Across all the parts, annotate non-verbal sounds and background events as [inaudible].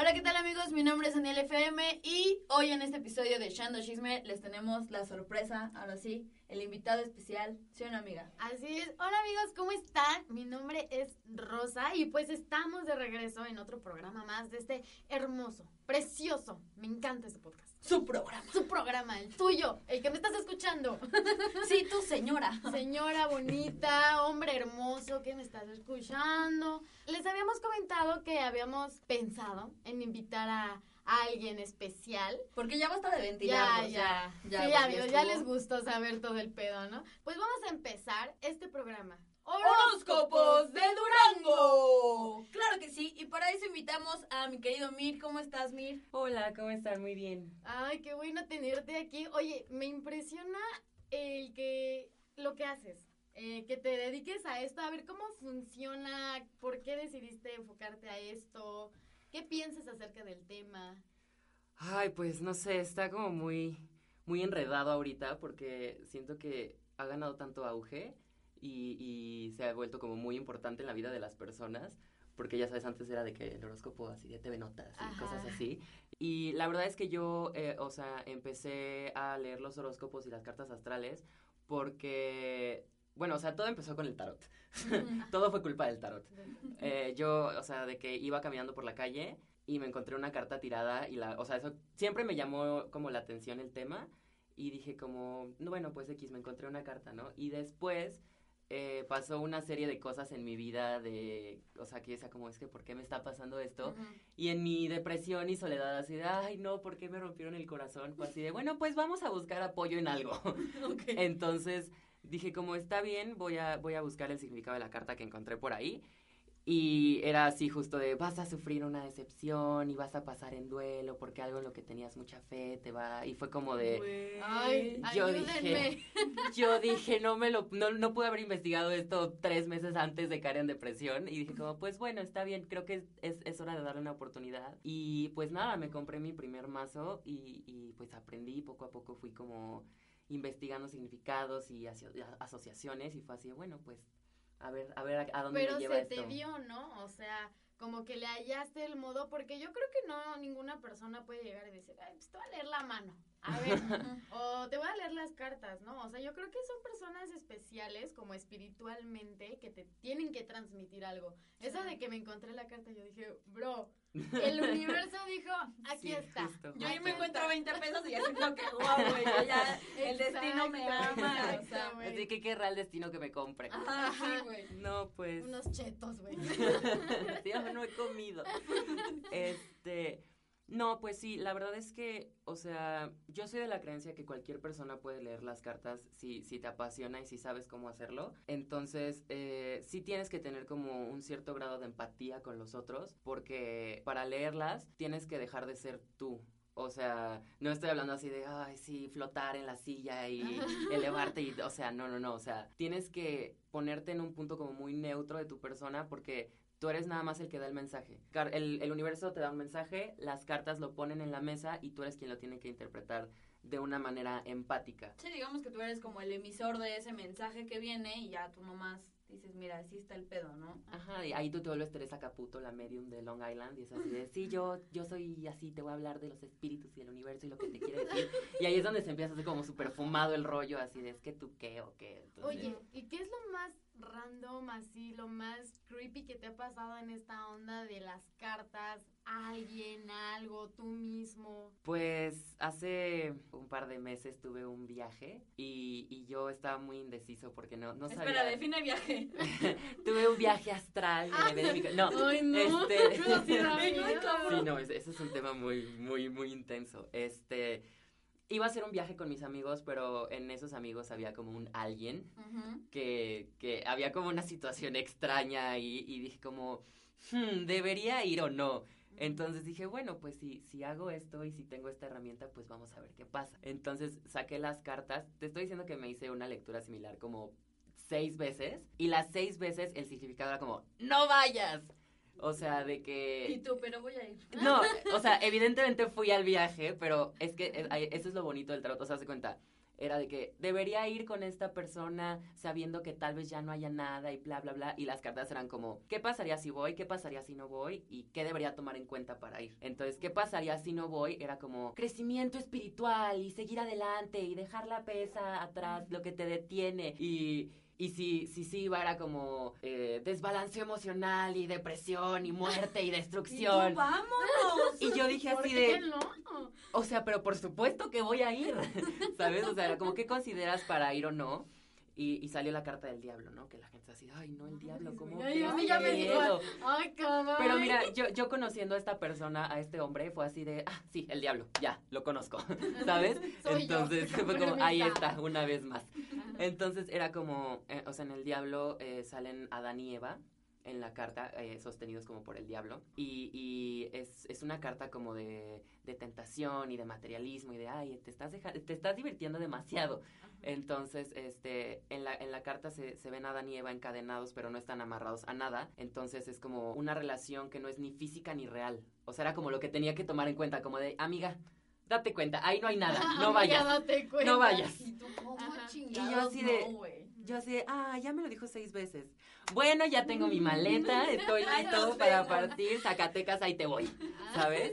Hola, ¿qué tal amigos? Mi nombre es Daniel FM y hoy en este episodio de Shando Chisme les tenemos la sorpresa, ahora sí, el invitado especial, ¿sí una amiga? Así es. Hola amigos, ¿cómo están? Mi nombre es Rosa y pues estamos de regreso en otro programa más de este hermoso, precioso, me encanta este podcast. Su programa. Su programa, el tuyo, el que me estás escuchando. [laughs] Sí, tú señora. Señora bonita, hombre hermoso que me estás escuchando. Les habíamos comentado que habíamos pensado en invitar a, a alguien especial. Porque ya basta de ventilar. Ya, ya. sí, amigos, ya les gustó saber todo el pedo, ¿no? Pues vamos a empezar este programa. Horóscopos de Durango. Claro que sí, y para eso invitamos a mi querido Mir. ¿Cómo estás, Mir? Hola, ¿cómo están? Muy bien. Ay, qué bueno tenerte aquí. Oye, me impresiona el que lo que haces. eh, que te dediques a esto, a ver cómo funciona, por qué decidiste enfocarte a esto, qué piensas acerca del tema. Ay, pues no sé, está como muy, muy enredado ahorita porque siento que ha ganado tanto auge y, y se ha vuelto como muy importante en la vida de las personas. Porque ya sabes, antes era de que el horóscopo así de TV Notas y Ajá. cosas así. Y la verdad es que yo, eh, o sea, empecé a leer los horóscopos y las cartas astrales porque, bueno, o sea, todo empezó con el tarot. [laughs] todo fue culpa del tarot. [laughs] Eh, yo, o sea, de que iba caminando por la calle y me encontré una carta tirada y la, o sea, eso siempre me llamó como la atención el tema y dije como, no, bueno, pues X, me encontré una carta, ¿no? Y después eh, pasó una serie de cosas en mi vida de, o sea, que decía como, es que, ¿por qué me está pasando esto? Y en mi depresión y soledad así de, ay, no, ¿por qué me rompieron el corazón? Fue así de, bueno, pues vamos a buscar apoyo en algo. [laughs] [laughs] Entonces dije, como está bien, voy a, voy a buscar el significado de la carta que encontré por ahí. Y era así justo de, vas a sufrir una decepción y vas a pasar en duelo porque algo en lo que tenías mucha fe te va... Y fue como de... Ay, Yo ayúdenme. dije, [laughs] yo dije, no me lo, no, no pude haber investigado esto tres meses antes de caer en depresión. Y dije como, pues bueno, está bien, creo que es, es, es hora de darle una oportunidad. Y pues nada, me compré mi primer mazo y, y pues aprendí, poco a poco fui como investigando significados y aso- asociaciones y fue así, bueno, pues a ver, a ver a, a dónde Pero me lleva se esto. te dio, ¿no? O sea, como que le hallaste el modo, porque yo creo que no, ninguna persona puede llegar y decir, ay, pues te voy a leer la mano. A ver, [laughs] o te voy a leer las cartas, ¿no? O sea, yo creo que son personas especiales, como espiritualmente, que te tienen que transmitir algo. Eso de que me encontré la carta, yo dije, bro, el universo dijo, aquí Sí, está. justo. Yo ahí me está". encuentro 20 pesos y ya siento que guau, güey, yo ya el [laughs] destino me Exacto, ama, o sea. exacto, güey. Así que querrá el destino que me compre. Ajá, sí, güey. No, pues... Unos chetos, güey. [laughs] Sí, no he comido. [laughs] Este, no, pues sí, la verdad es que, o sea, yo soy de la creencia que cualquier persona puede leer las cartas si, si te apasiona y si sabes cómo hacerlo. Entonces, eh, sí tienes que tener como un cierto grado de empatía con los otros, porque para leerlas tienes que dejar de ser tú. O sea, no estoy hablando así de, ay, sí, flotar en la silla y [laughs] elevarte y, o sea, no, no, no, o sea, tienes que ponerte en un punto como muy neutro de tu persona porque tú eres nada más el que da el mensaje. El, el universo te da un mensaje, las cartas lo ponen en la mesa y tú eres quien lo tiene que interpretar de una manera empática. Sí, digamos que tú eres como el emisor de ese mensaje que viene y ya tú nomás dices, mira, así está el pedo, ¿no? Ajá, y ahí tú te vuelves Teresa Caputo, la medium de Long Island, y es así de, sí, yo, yo soy así, te voy a hablar de los espíritus y del universo y lo que te quiere decir. Y ahí es donde se empieza a hacer como súper fumado el rollo, así de, es que tú qué o qué. Entonces, Oye, ¿y qué es lo más random, así, lo más creepy que te ha pasado en esta onda de las cartas? ¿Alguien, algo, tú mismo? Pues hace un par de meses tuve un viaje y, y yo estaba muy indeciso porque no, no sabía. Espera, define viaje. [laughs] tuve un viaje astral. ca- no, Ay, no. este- [laughs] sí no, [laughs] ese es un tema muy, muy, muy intenso. Este, iba a hacer un viaje con mis amigos, pero en esos amigos había como un alguien que, que había como una situación extraña y, y dije como, "Hmm, ¿debería ir o no? Entonces dije, bueno, pues si, si hago esto y si tengo esta herramienta, pues vamos a ver qué pasa. Entonces saqué las cartas. Te estoy diciendo que me hice una lectura similar como seis veces y las seis veces el significado era como, no vayas. O sea, de que... Y tú, pero voy a ir. [laughs] No, o sea, evidentemente fui al viaje, pero es que eh, eso es lo bonito del tarot, o sea, se cuenta. Era de que debería ir con esta persona sabiendo que tal vez ya no haya nada y bla, bla, bla. Y las cartas eran como, ¿qué pasaría si voy? ¿Qué pasaría si no voy? ¿Y qué debería tomar en cuenta para ir? Entonces, ¿qué pasaría si no voy? Era como crecimiento espiritual y seguir adelante y dejar la pesa atrás, lo que te detiene. Y, y si, si sí iba, era como eh, desbalance emocional y depresión y muerte y Y tú, destrucción. vámonos. Y yo dije ¿Por así de, no? o sea, pero por supuesto que voy a ir, [laughs] ¿sabes? O sea, como qué consideras para ir o no. Y, y salió la carta del diablo, ¿no? Que la gente así, ay, no, el diablo, ¿cómo Ay, crees? a mí Qué ya me dijo, miedo". Ay, cabrón. Pero mira, yo, yo conociendo a esta persona, a este hombre, fue así de, ah, sí, el diablo, ya, lo conozco, [laughs] ¿sabes? [laughs] Soy yo. Entonces, [laughs] fue como, ahí está, una vez más. Entonces era como, eh, o sea, en el diablo eh, salen Adán y Eva en la carta, eh, sostenidos como por el diablo. Y, y es, es una carta como de, de tentación y de materialismo y de, ay, te estás, deja- te estás divirtiendo demasiado. Entonces, este, en la, en la carta se, se ven a Adán y Eva encadenados, pero no están amarrados a nada. Entonces es como una relación que no es ni física ni real. O sea, era como lo que tenía que tomar en cuenta, como de, amiga, date cuenta, ahí no hay nada, [laughs] no Amiga, vayas. date cuenta. No vayas. Y tú, ¿cómo? Y yo así de- No. Yo así de, ah, ya me lo dijo seis veces. Bueno, ya tengo mi maleta, estoy [laughs] listo para partir, Zacatecas, ahí te voy. ¿sabes?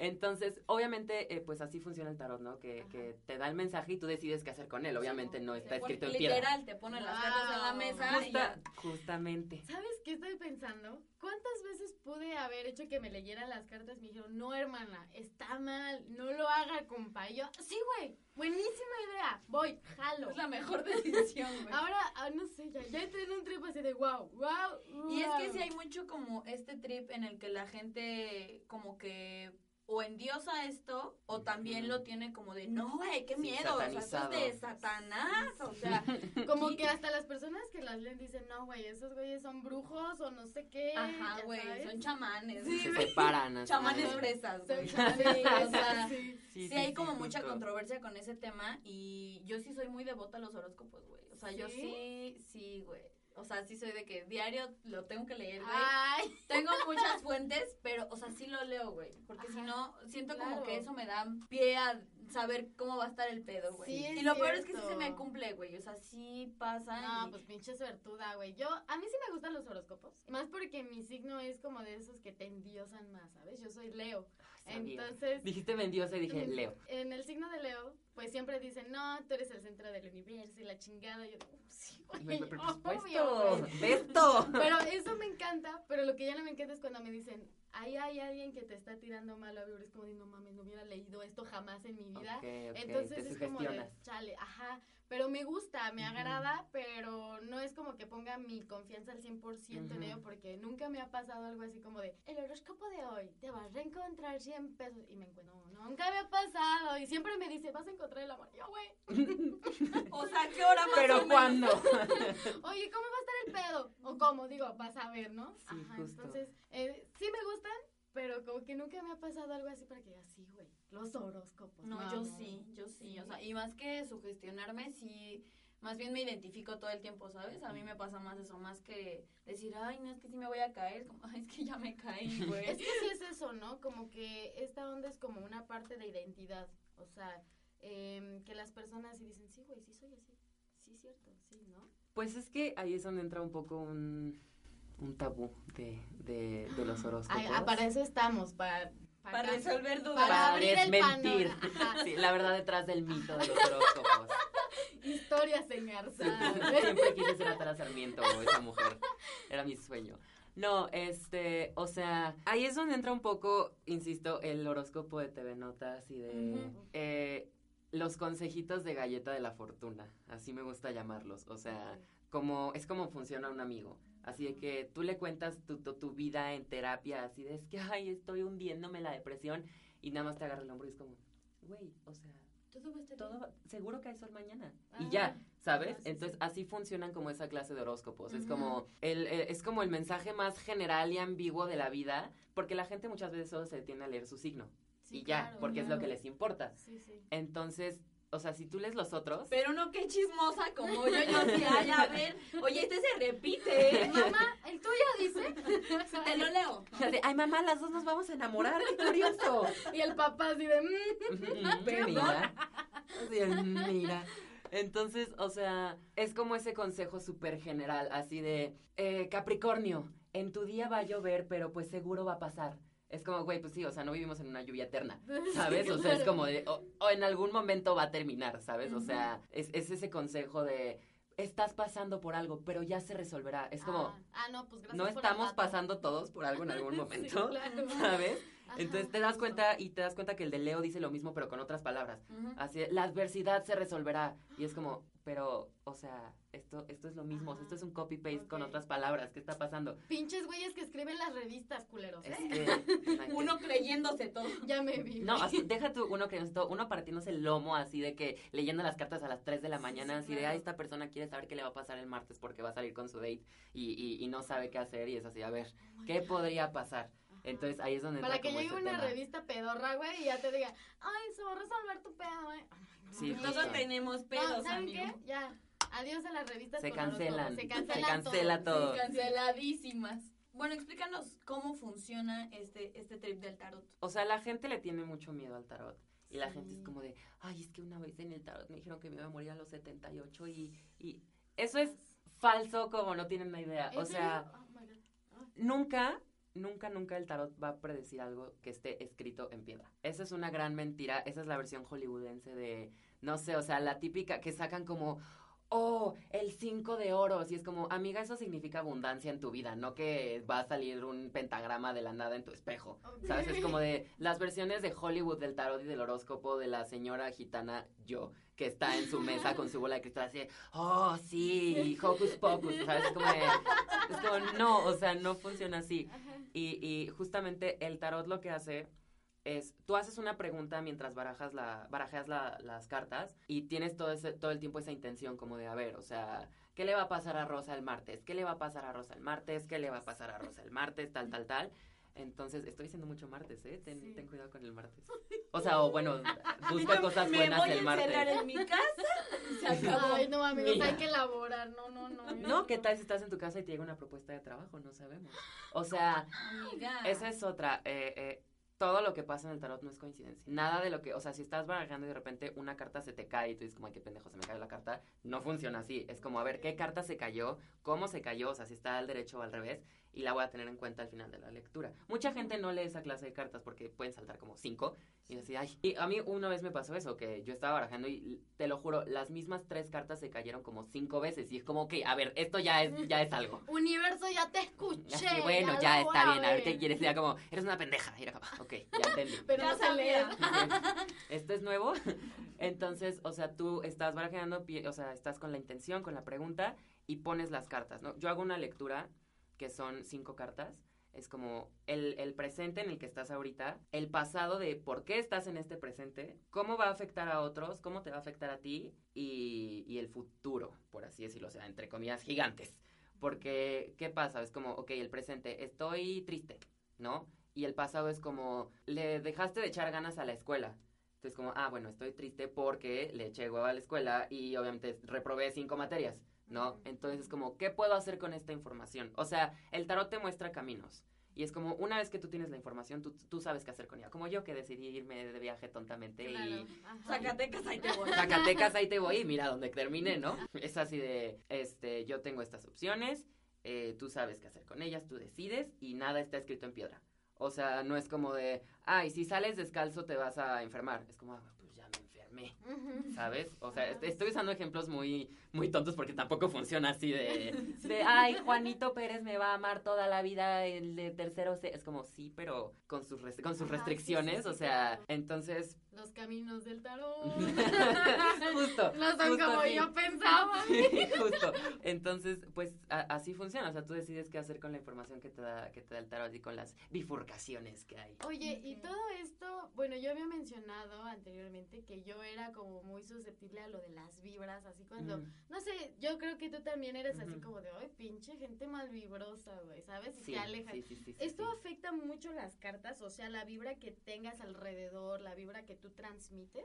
Entonces, obviamente, eh, pues así funciona el tarot, ¿no? Que, que te da el mensaje y tú decides qué hacer con él. Obviamente no está Porque escrito en piedra. Literal, te ponen las cartas en la Wow. mesa y Justa- ya. justamente. ¿Sabes qué estoy pensando? ¿Cuántas veces pude haber hecho que me leyeran las cartas y me dijeron, no, hermana, está mal, no lo haga, compa? Y yo, sí, güey, buenísima idea, voy, jalo. Es la mejor decisión, güey. Ahora, ah, no sé, ya, ya entré en un trip así de wow, wow, Y es que sí hay mucho como este trip en el que la gente como que o endiosa esto o también lo tiene como de no, güey, qué Sí, miedo, o sea, eso es de Satanás, o sea, [laughs] Como sí. que hasta las personas que las leen dicen, no, güey, esos güeyes son brujos o no sé qué. ajá, güey, son chamanes. Sí, Se separan. Chamanes fresas, Son güey. chamanes, [laughs] o sea, sí. Sí, sí, hay sí, como mucha justo. controversia con ese tema y yo sí soy muy devota a los horóscopos, güey. O sea, yo ¿Sí? sí, sí, güey. O sea, sí soy de que diario lo tengo que leer, güey. Ay, Tengo muchas fuentes, pero, o sea, sí lo leo, güey. Porque si no, siento claro. como que eso me da pie a saber cómo va a estar el pedo, güey. Sí, y lo peor es que sí se me cumple, güey. O sea, sí pasa. No, y- pues pinche suertuda, güey. Yo, a mí sí me gustan los horóscopos. Más porque mi signo es como de esos que te endiosan más, ¿sabes? Yo soy Leo. Entonces, Dijiste mendiosa y dije, Leo. en el signo de Leo, pues siempre dicen, no, tú eres el centro del universo y la chingada. Y yo, "Oh, sí, güey, Por obvio, güey". Esto. [laughs] Pero eso me encanta, pero lo que ya no me encanta es cuando me dicen, ahí hay alguien que te está tirando malo, es como de, no mames, no hubiera leído esto jamás en mi vida. Ok, ok, Entonces es como de, chale, ajá, pero me gusta, me agrada, pero no es como que ponga mi confianza al 100% en Ujú. ello, porque nunca me ha pasado algo así como de, el horóscopo de hoy, te vas a reencontrar 100 pesos, y me encuentro, no, nunca me ha pasado, y siempre me dice, vas a encontrar el amor, yo, güey, [laughs] O sea, ¿qué hora más o Pero menos? ¿cuándo? [laughs] oye, ¿cómo va a estar el pedo? O cómo, digo, vas a ver, ¿no? Sí, Ajá, justo. entonces, eh, sí me gustan, pero como que nunca me ha pasado algo así para que diga, sí, güey, los horóscopos. No, yo sí, yo sí. O sea, y más que sugestionarme, sí. Más bien me identifico todo el tiempo, ¿sabes? A mí me pasa más eso, más que decir, ay, no, es que sí me voy a caer. Como, ay, es que ya me caí, [laughs] güey. Es que sí es eso, ¿no? Como que esta onda es como una parte de identidad. O sea, em, que las personas sí dicen, sí, güey, sí soy así. Sí, cierto, sí, ¿no? Pues es que ahí es donde entra un poco un, un tabú de, de, de los horóscopos. Ay, para eso estamos, para... Para resolver dudas. Para Para abrir el. Ajá. [laughs] Sí, la verdad detrás del mito de los horóscopos. Historias [laughs] engarzadas. Siempre quise ser Atara Sarmiento o esa mujer. Era mi sueño. No, este, o sea, ahí es donde entra un poco, insisto, el horóscopo de TV Notas y de eh, los consejitos de galleta de la fortuna. Así me gusta llamarlos. O sea, como es como funciona un amigo. Así de que tú le cuentas tu, tu, tu vida en terapia, así de es que, ay, estoy hundiéndome en la depresión y nada más te agarra el hombro y es como, güey, o sea, Todo va a estar todo bien. va- seguro que hay sol mañana. Ah, y ya, ¿sabes? ah, sí, Entonces sí. así funcionan como esa clase de horóscopos. Es como el, el- es como el mensaje más general y ambiguo de la vida, porque la gente muchas veces solo se detiene a leer su signo. Sí, y ya, claro, porque es lo que les importa. Entonces, o sea, si tú lees los otros, Pero no, qué chismosa como yo. Yo sí, ay, a ver. Oye, este se repite. ¿eh? Mamá, ¿el tuyo dice? Te lo leo. ay mamá, las dos nos vamos a enamorar, qué curioso. Y el papá así de... "Mm". Mm, mira. Así de, mira. Entonces, o sea, es como ese consejo súper general, así de, eh, Capricornio, en tu día va a llover, pero pues seguro va a pasar. Es como, güey, pues sí, o sea, no vivimos en una lluvia eterna, [laughs] ¿sabes? Sí, O sea, es como de, o, o en algún momento va a terminar, ¿sabes? O sea, es, es ese consejo de, estás pasando por algo, pero ya se resolverá. Es como, Ah, ah, no, pues gracias no por estamos pasando todos por algo en algún [laughs] Sí, momento, claro. [laughs] ¿sabes? Ajá, Entonces te das justo. cuenta y te das cuenta que el de Leo dice lo mismo pero con otras palabras. Ujú. Así, de, la adversidad se resolverá. Y es como, pero, o sea, esto, esto es lo mismo, esto es un copy-paste con otras palabras. ¿Qué está pasando? Pinches güeyes que escriben las revistas, culeros, Es ¿eh? que- ay, [laughs] Uno creyéndose todo. Ya me [laughs] vi. No, así, deja tú uno que esto, uno partiéndose el lomo así de que leyendo las cartas a las 3 de la mañana, sí, así de, ay, esta persona quiere saber qué le va a pasar el martes porque va a salir con su date y, y, y no sabe qué hacer y es así, a ver, Oh ¿qué God. podría pasar? Entonces ahí es donde Para entra que como llegue ese una tema. revista pedorra, güey, y ya te diga, ay, se va a resolver tu pedo, güey. No, Sí, no, tenemos No, pedos, ¿saben amigo. qué? Ya. Adiós a las revistas Se cancelan. Se Se cancela, todo. Sí, canceladísimas. Bueno, explícanos cómo funciona este, este trip del tarot. O sea, la gente le tiene mucho miedo al tarot. Y la gente es como de, ay, es que una vez en el tarot me dijeron que me iba a morir a los 78 y, y eso es falso como no tienen una idea. ¿En O sea? Oh. Ah. nunca, nunca, nunca el tarot va a predecir algo que esté escrito en piedra. Esa es una gran mentira. Esa es la versión hollywoodense de, no sé, o sea, la típica que sacan como, oh, el 5 de oros. Y es como, amiga, eso significa abundancia en tu vida, no que va a salir un pentagrama de la nada en tu espejo. ¿Sabes? Es como de las versiones de Hollywood del tarot y del horóscopo de la señora gitana yo, que está en su mesa con su bola de cristal así, oh, sí, hocus pocus, ¿sabes? Es como de, es como, no, o sea, no funciona así. Y, y justamente el tarot lo que hace es, tú haces una pregunta mientras barajas la, barajeas la- las cartas y tienes todo, ese, todo el tiempo esa intención como de, a ver, o sea, ¿qué le va a pasar a Rosa el martes? ¿Qué le va a pasar a Rosa el martes? ¿Qué le va a pasar a Rosa el martes? Tal, tal, tal. Entonces, estoy diciendo mucho martes, ¿eh? Ten, Sí. ten cuidado con el martes. [laughs] O sea, o bueno, busca cosas me buenas voy a el encerrar martes. en mi casa. Se [laughs] acabó. Ay, no, amigos, Mira. hay que elaborar. No, no, no. No, ¿qué tal si estás en tu casa y te llega una propuesta de trabajo? No sabemos. O sea, Amiga. Esa es otra. eh, eh, todo lo que pasa en el tarot no es coincidencia. Nada de lo que, o sea, si estás barajando y de repente una carta se te cae y tú dices como, ay, qué pendejo, se me cayó la carta, no funciona así. Es como, a ver, ¿qué carta se cayó? ¿Cómo se cayó? O sea, si está al derecho o al revés. Y la voy a tener en cuenta al final de la lectura. Mucha gente no lee esa clase de cartas porque pueden saltar como cinco. Y así, ay. Y a mí una vez me pasó eso, que yo estaba barajando y te lo juro, las mismas tres cartas se cayeron como cinco veces. Y es como, ok, a ver, esto ya es, ya es algo. [laughs] Universo, ya te escuché. [laughs] Así, bueno, ya voy está bien. A ver ver. qué quieres. Era como, eres una pendeja. Y era como, ok, ya entendí. [laughs] Pero Ya no leer. sabía. ¿Esto es nuevo? Entonces, o sea, tú estás barajeando, pi- o sea, estás con la intención, con la pregunta y pones las cartas, ¿no? Yo hago una lectura que son cinco cartas. Es como el, el presente en el que estás ahorita, el pasado de por qué estás en este presente, cómo va a afectar a otros, cómo te va a afectar a ti y, y el futuro, por así decirlo, o sea, entre comillas, gigantes. Porque, ¿qué pasa? Es como, ok, el presente, estoy triste, ¿no? Y el pasado es como, le dejaste de echar ganas a la escuela. Entonces, como, ah, bueno, estoy triste porque le eché huevo a la escuela y obviamente reprobé cinco materias, ¿no? Entonces, como, ¿qué puedo hacer con esta información? O sea, el tarot te muestra caminos. Y es como, una vez que tú tienes la información, tú, tú sabes qué hacer con ella. Como yo que decidí irme de viaje tontamente Claro, y ajá. Zacatecas, ahí te voy. Zacatecas, ahí te voy y mira donde terminé, ¿no? Es así de, este, yo tengo estas opciones, eh, tú sabes qué hacer con ellas, tú decides y nada está escrito en piedra. O sea, no es como de, ay, si sales descalzo te vas a enfermar. Es como, ah, enfermé. ¿sabes? O sea, estoy usando ejemplos muy, muy tontos porque tampoco funciona así de, [laughs] de, ay, Juanito Pérez me va a amar toda la vida, el de tercero C. Es como, sí, pero con sus, con sus Ajá, sí, sí, restricciones, sí, o sea, claro. entonces, Los caminos del tarot. [laughs] [laughs] justo. No son justo como así. yo pensaba. Sí, justo. Entonces, pues a- así funciona. O sea, tú decides qué hacer con la información que te da, que te da el tarot y con las bifurcaciones que hay. Oye, y todo esto, bueno, yo había mencionado anteriormente que yo era como muy susceptible a lo de las vibras, así cuando, Ujú. no sé, yo creo que tú también eres así como de, ay, pinche gente mal vibrosa, güey, ¿sabes? Y Sí, te alejas. sí, sí, Esto afecta mucho las cartas, o sea, la vibra que tengas alrededor, la vibra que tú transmites.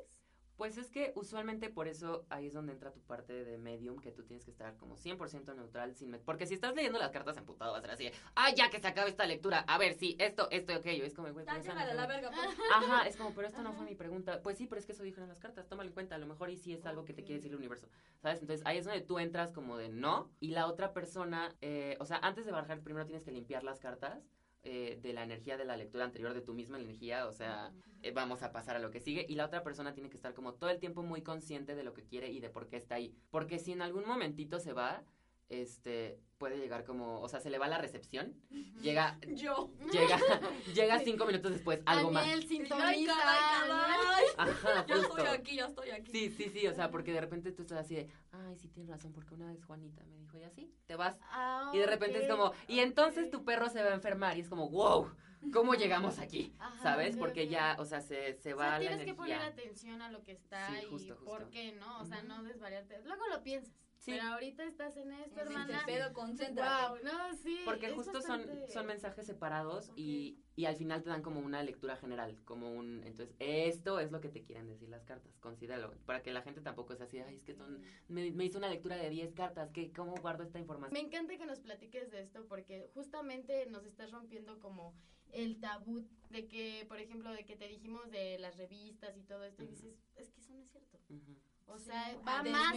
Pues es que usualmente por eso ahí es donde entra tu parte de medium, que tú tienes que estar como 100% neutral, sin porque si estás leyendo las cartas emputado vas a ser así, de, ay, ya que se acabe esta lectura, a ver, sí, esto, esto, aquello, es como, güey, esa no la verga, pues. [laughs] Ajá, es como, pero esto no fue mi pregunta. Pues sí, pero es que eso dijeron las cartas, tómalo en cuenta, a lo mejor y sí es algo que te quiere decir el universo, ¿sabes? Entonces ahí es donde tú entras como de no, y la otra persona, eh, o sea, antes de barajar primero tienes que limpiar las cartas eh, de la energía de la lectura anterior, de tu misma energía, o sea, eh, vamos a pasar a lo que sigue, y la otra persona tiene que estar como todo el tiempo muy consciente de lo que quiere y de por qué está ahí, porque si en algún momentito se va, este, puede llegar como, o sea, se le va la recepción, llega, [laughs] Yo. llega, [laughs] llega cinco minutos después, algo más. Daniel, Ay, sintoniza. caray, caray. [laughs] Ajá, justo. estoy aquí, ya estoy aquí. Sí, sí, sí, o sea, porque de repente tú estás así de, ay, sí tienes razón, porque una vez Juanita me dijo, y así, te vas. Ah, Y de repente es como, y entonces tu perro se va a enfermar, y es como, wow, ¿cómo llegamos aquí? Ajá, ¿Sabes? Porque ya, o sea, se, se O va sea, la tienes que poner atención a lo que está Sí, y justo, por qué, ¿no? O sea, no desvariarte. Luego lo piensas. Sí. Pero ahorita estás en esto, En hermana. pedo, concéntrate. Wow, no, sí. Porque justo son, bastante- son mensajes separados y, y al final te dan como una lectura general, como un, entonces, esto es lo que te quieren decir las cartas, considéralo, para que la gente tampoco sea así, ay, es que son, me, me hizo una lectura de 10 cartas, ¿qué, ¿cómo guardo esta información? Me encanta que nos platiques de esto porque justamente nos estás rompiendo como el tabú de que, por ejemplo, de que te dijimos de las revistas y todo esto y dices, es que eso no es cierto. Ujú, O Sí, sea, va más,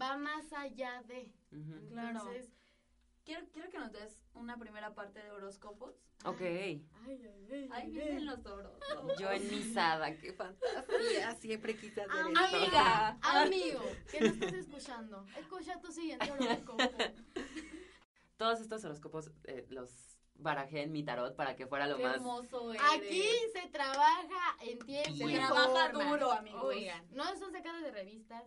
va más allá de. Claro. Entonces, Quiero, quiero que nos des una primera parte de horóscopos. Ok. ay, ay, ay, Ahí ay. vienen los toros. Yo ennisada, qué fantasía, siempre hacer esto. Amiga. [laughs] Amigo, que no estás escuchando, escucha tu siguiente horóscopo. [laughs] Todos estos horóscopos eh, los barajé en mi tarot para que fuera lo Qué más... hermoso eres. Aquí se trabaja en tiempo trabaja forma. duro, amigos. Oigan, no son sacados de revistas.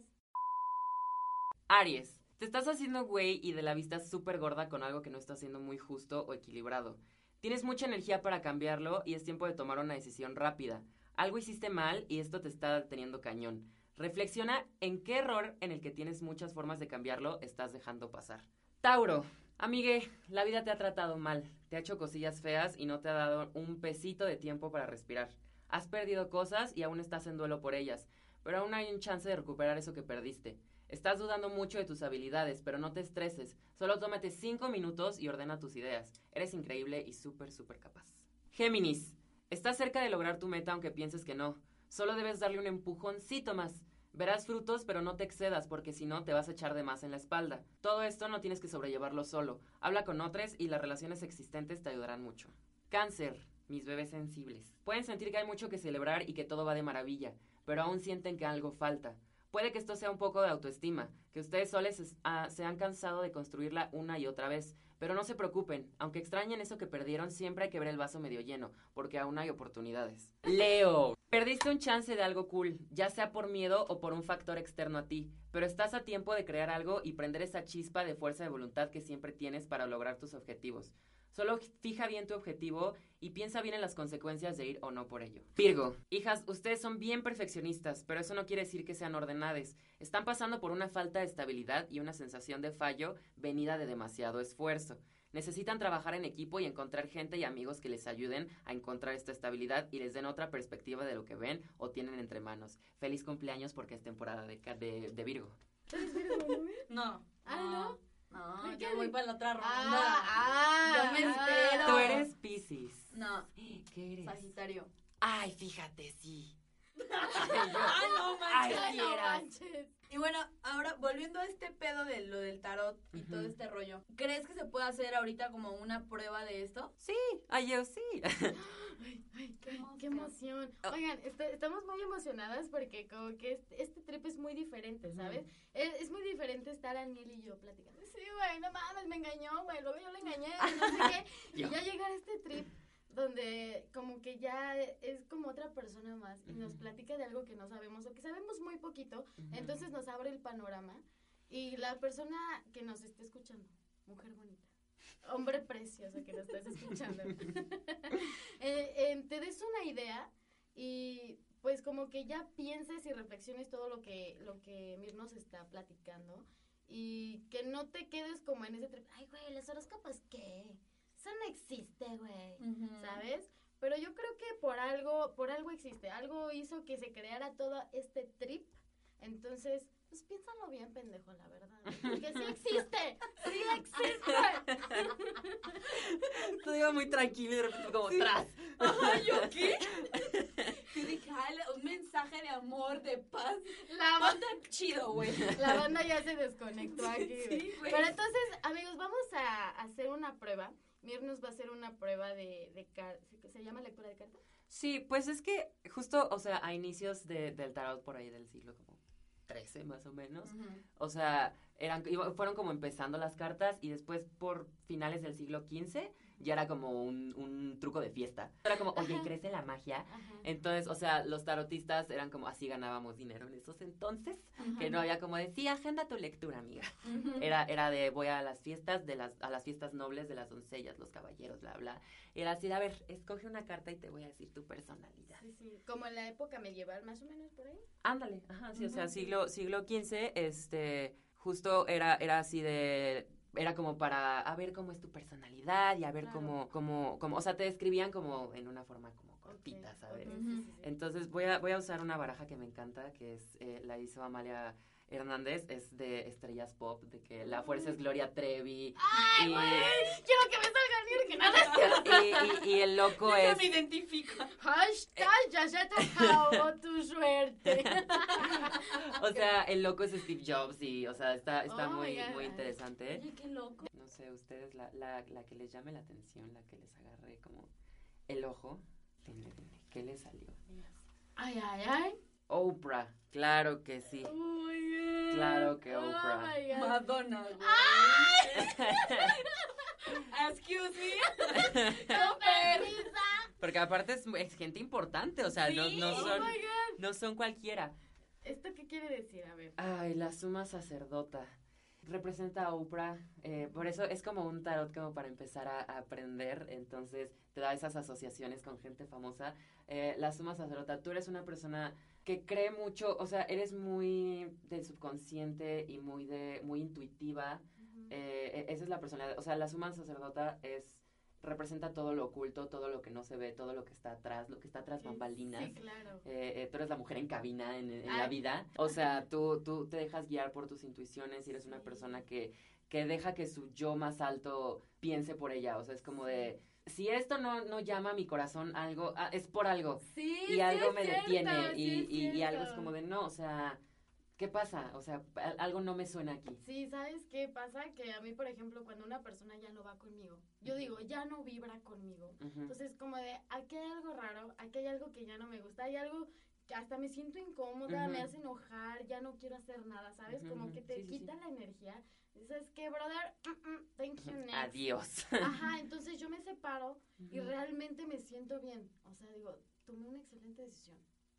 Aries, te estás haciendo güey y de la vista súper gorda con algo que no está siendo muy justo o equilibrado. Tienes mucha energía para cambiarlo y es tiempo de tomar una decisión rápida. Algo hiciste mal y esto te está teniendo cañón. Reflexiona en qué error en el que tienes muchas formas de cambiarlo estás dejando pasar. Tauro, amigue, la vida te ha tratado mal, te ha hecho cosillas feas y no te ha dado un pesito de tiempo para respirar. Has perdido cosas y aún estás en duelo por ellas, pero aún hay un chance de recuperar eso que perdiste. Estás dudando mucho de tus habilidades, pero no te estreses. Solo tómate cinco minutos y ordena tus ideas. Eres increíble y súper, súper capaz. Géminis, estás cerca de lograr tu meta aunque pienses que no. Solo debes darle un empujoncito más. Verás frutos, pero no te excedas porque si no te vas a echar de más en la espalda. Todo esto no tienes que sobrellevarlo solo. Habla con otros y las relaciones existentes te ayudarán mucho. Cáncer, mis bebés sensibles. Pueden sentir que hay mucho que celebrar y que todo va de maravilla, pero aún sienten que algo falta. Puede que esto sea un poco de autoestima, que ustedes soles es- ah, se han cansado de construirla una y otra vez, pero no se preocupen, aunque extrañen eso que perdieron, siempre hay que ver el vaso medio lleno, porque aún hay oportunidades. Leo, perdiste un chance de algo cool, ya sea por miedo o por un factor externo a ti, pero estás a tiempo de crear algo y prender esa chispa de fuerza de voluntad que siempre tienes para lograr tus objetivos. Solo fija bien tu objetivo y piensa bien en las consecuencias de ir o no por ello. Virgo, hijas, ustedes son bien perfeccionistas, pero eso no quiere decir que sean ordenadas. Están pasando por una falta de estabilidad y una sensación de fallo venida de demasiado esfuerzo. Necesitan trabajar en equipo y encontrar gente y amigos que les ayuden a encontrar esta estabilidad y les den otra perspectiva de lo que ven o tienen entre manos. Feliz cumpleaños porque es temporada de, de, de Virgo. ¿Eres Virgo, no? No. Ah, No, ¿Por yo voy para la otra ronda. Ah, Yo me ah. espero. Tú eres Pisces. No, ¿Qué eres? Sagitario. Ay, fíjate, sí. [laughs] Ay, no manches. Ay, no manches. Y bueno, ahora volviendo a este pedo de lo del tarot y todo Ujú. este rollo, ¿crees que se puede hacer ahorita como una prueba de esto? Sí, ay, yo sí. [gasps] Ay, ay, qué, qué emoción. Oh. Oigan, este- estamos muy emocionadas porque como que este, este trip es muy diferente, ¿sabes? es, es muy diferente estar Aniel y yo platicando. Sí, güey, no mames, me engañó, güey, luego yo le engañé, no sé [laughs] qué. Y ya llegar a este trip donde como que ya es como otra persona más y nos platica de algo que no sabemos o que sabemos muy poquito, entonces nos abre el panorama y la persona que nos esté escuchando, mujer bonita, hombre precioso que nos estás escuchando, [laughs] eh, eh, te des una idea y pues como que ya pienses y reflexiones todo lo que, lo que Mir nos está platicando y que no te quedes como en ese ay güey, los horóscopos qué, eso no existe, güey, Ujú. ¿sabes? Pero yo creo que por algo, por algo existe, algo hizo que se creara todo este trip, entonces, pues piénsalo bien, pendejo, la verdad, porque sí existe, sí existe. Todo iba muy tranquilo y de repente como tras. Ay, ¿yo qué? Yo dije, un mensaje de amor, de paz. La banda, chido, güey. la banda ya se desconectó aquí. güey. Sí, güey. Pero entonces, amigos, vamos a hacer una prueba. Mir nos va a hacer una prueba de, de car- ¿se llama lectura de cartas? Sí, pues es que justo, o sea, a inicios de- del tarot por ahí del siglo como 13 más o menos, Ujú. o sea, eran, fueron como empezando las cartas y después por finales del siglo XV ya era como un, un truco de fiesta. Era como, oye, crece la magia. Ajá. Entonces, o sea, los tarotistas eran como así ganábamos dinero en esos entonces, que no había como de, sí, agenda tu lectura, amiga. Era, era de voy a las fiestas, de las, a las fiestas nobles de las doncellas, los caballeros, bla, bla. Era así de, a ver, escoge una carta y te voy a decir tu personalidad. Sí, sí. Como en la época medieval, más o menos por ahí. Ándale, ajá, sí, o sea, siglo, siglo XV, este, justo era, era así de, era como para, a ver cómo es tu personalidad y a ver Claro. cómo, cómo, cómo, o sea, te describían como en una forma como cortita, Ok, ¿sabes? ok, sí, Ujú. sí, sí. Entonces voy a, voy a usar una baraja que me encanta, que es, eh, la hizo Amalia Hernández, es de estrellas pop, de que la fuerza es Gloria Trevi. ¡Ay, y- güey! Quiero que me salga que nada es cierto. [laughs] y, y- y el loco Yo es... me identifico. Hashtag ya se te acabó tu suerte. [laughs] O sea, el loco es Steve Jobs y, o sea, está, está Oh muy, muy interesante. Oye, qué loco. No sé, ustedes, la, la, la que les llame la atención, la que les agarre como el ojo, dime, dime, ¿qué le salió? Ay, ay, ay. Oprah, claro que sí. Oh my God. Claro que Oh Oprah. my God. Madonna, güey. [laughs] Excuse me. [laughs] Porque aparte es, es gente importante, o sea, no, Sí. no, Oh son, my God. no son cualquiera. ¿Esto qué quiere decir? A ver. Ay, la suma sacerdota. Representa a Oprah, eh, por eso es como un tarot como para empezar a, a aprender, entonces te da esas asociaciones con gente famosa. Eh, la suma sacerdota, tú eres una persona que cree mucho, o sea, eres muy del subconsciente y muy de muy intuitiva. Eh, e- esa es la personalidad, o sea, la suma sacerdota es representa todo lo oculto, todo lo que no se ve, todo lo que está atrás, lo que está tras bambalinas. Sí, claro. Eh, eh, tú eres la mujer en cabina en, en la Ay. vida. O sea, tú, tú te dejas guiar por tus intuiciones y eres una persona que, que deja que su yo más alto piense por ella. O sea, es como de, si esto no, no llama a mi corazón algo, ah, es por algo. Sí, Y algo me cierto, detiene sí y, y- y algo es como de, no, o sea, ¿qué pasa? O sea, algo no me suena aquí. Sí, ¿sabes qué pasa? Que a mí, por ejemplo, cuando una persona ya no va conmigo, yo digo, ya no vibra conmigo. Ujú. Entonces, como de, aquí hay algo raro, aquí hay algo que ya no me gusta, hay algo que hasta me siento incómoda, Ujú. me hace enojar, ya no quiero hacer nada, ¿sabes? Como que te Sí, sí, sí. quita la energía. Dices que, brother, mm, mm, thank you, [laughs] next. Adiós. Ajá, [laughs] entonces yo me separo y realmente me siento bien. O sea, digo, tomé una excelente decisión.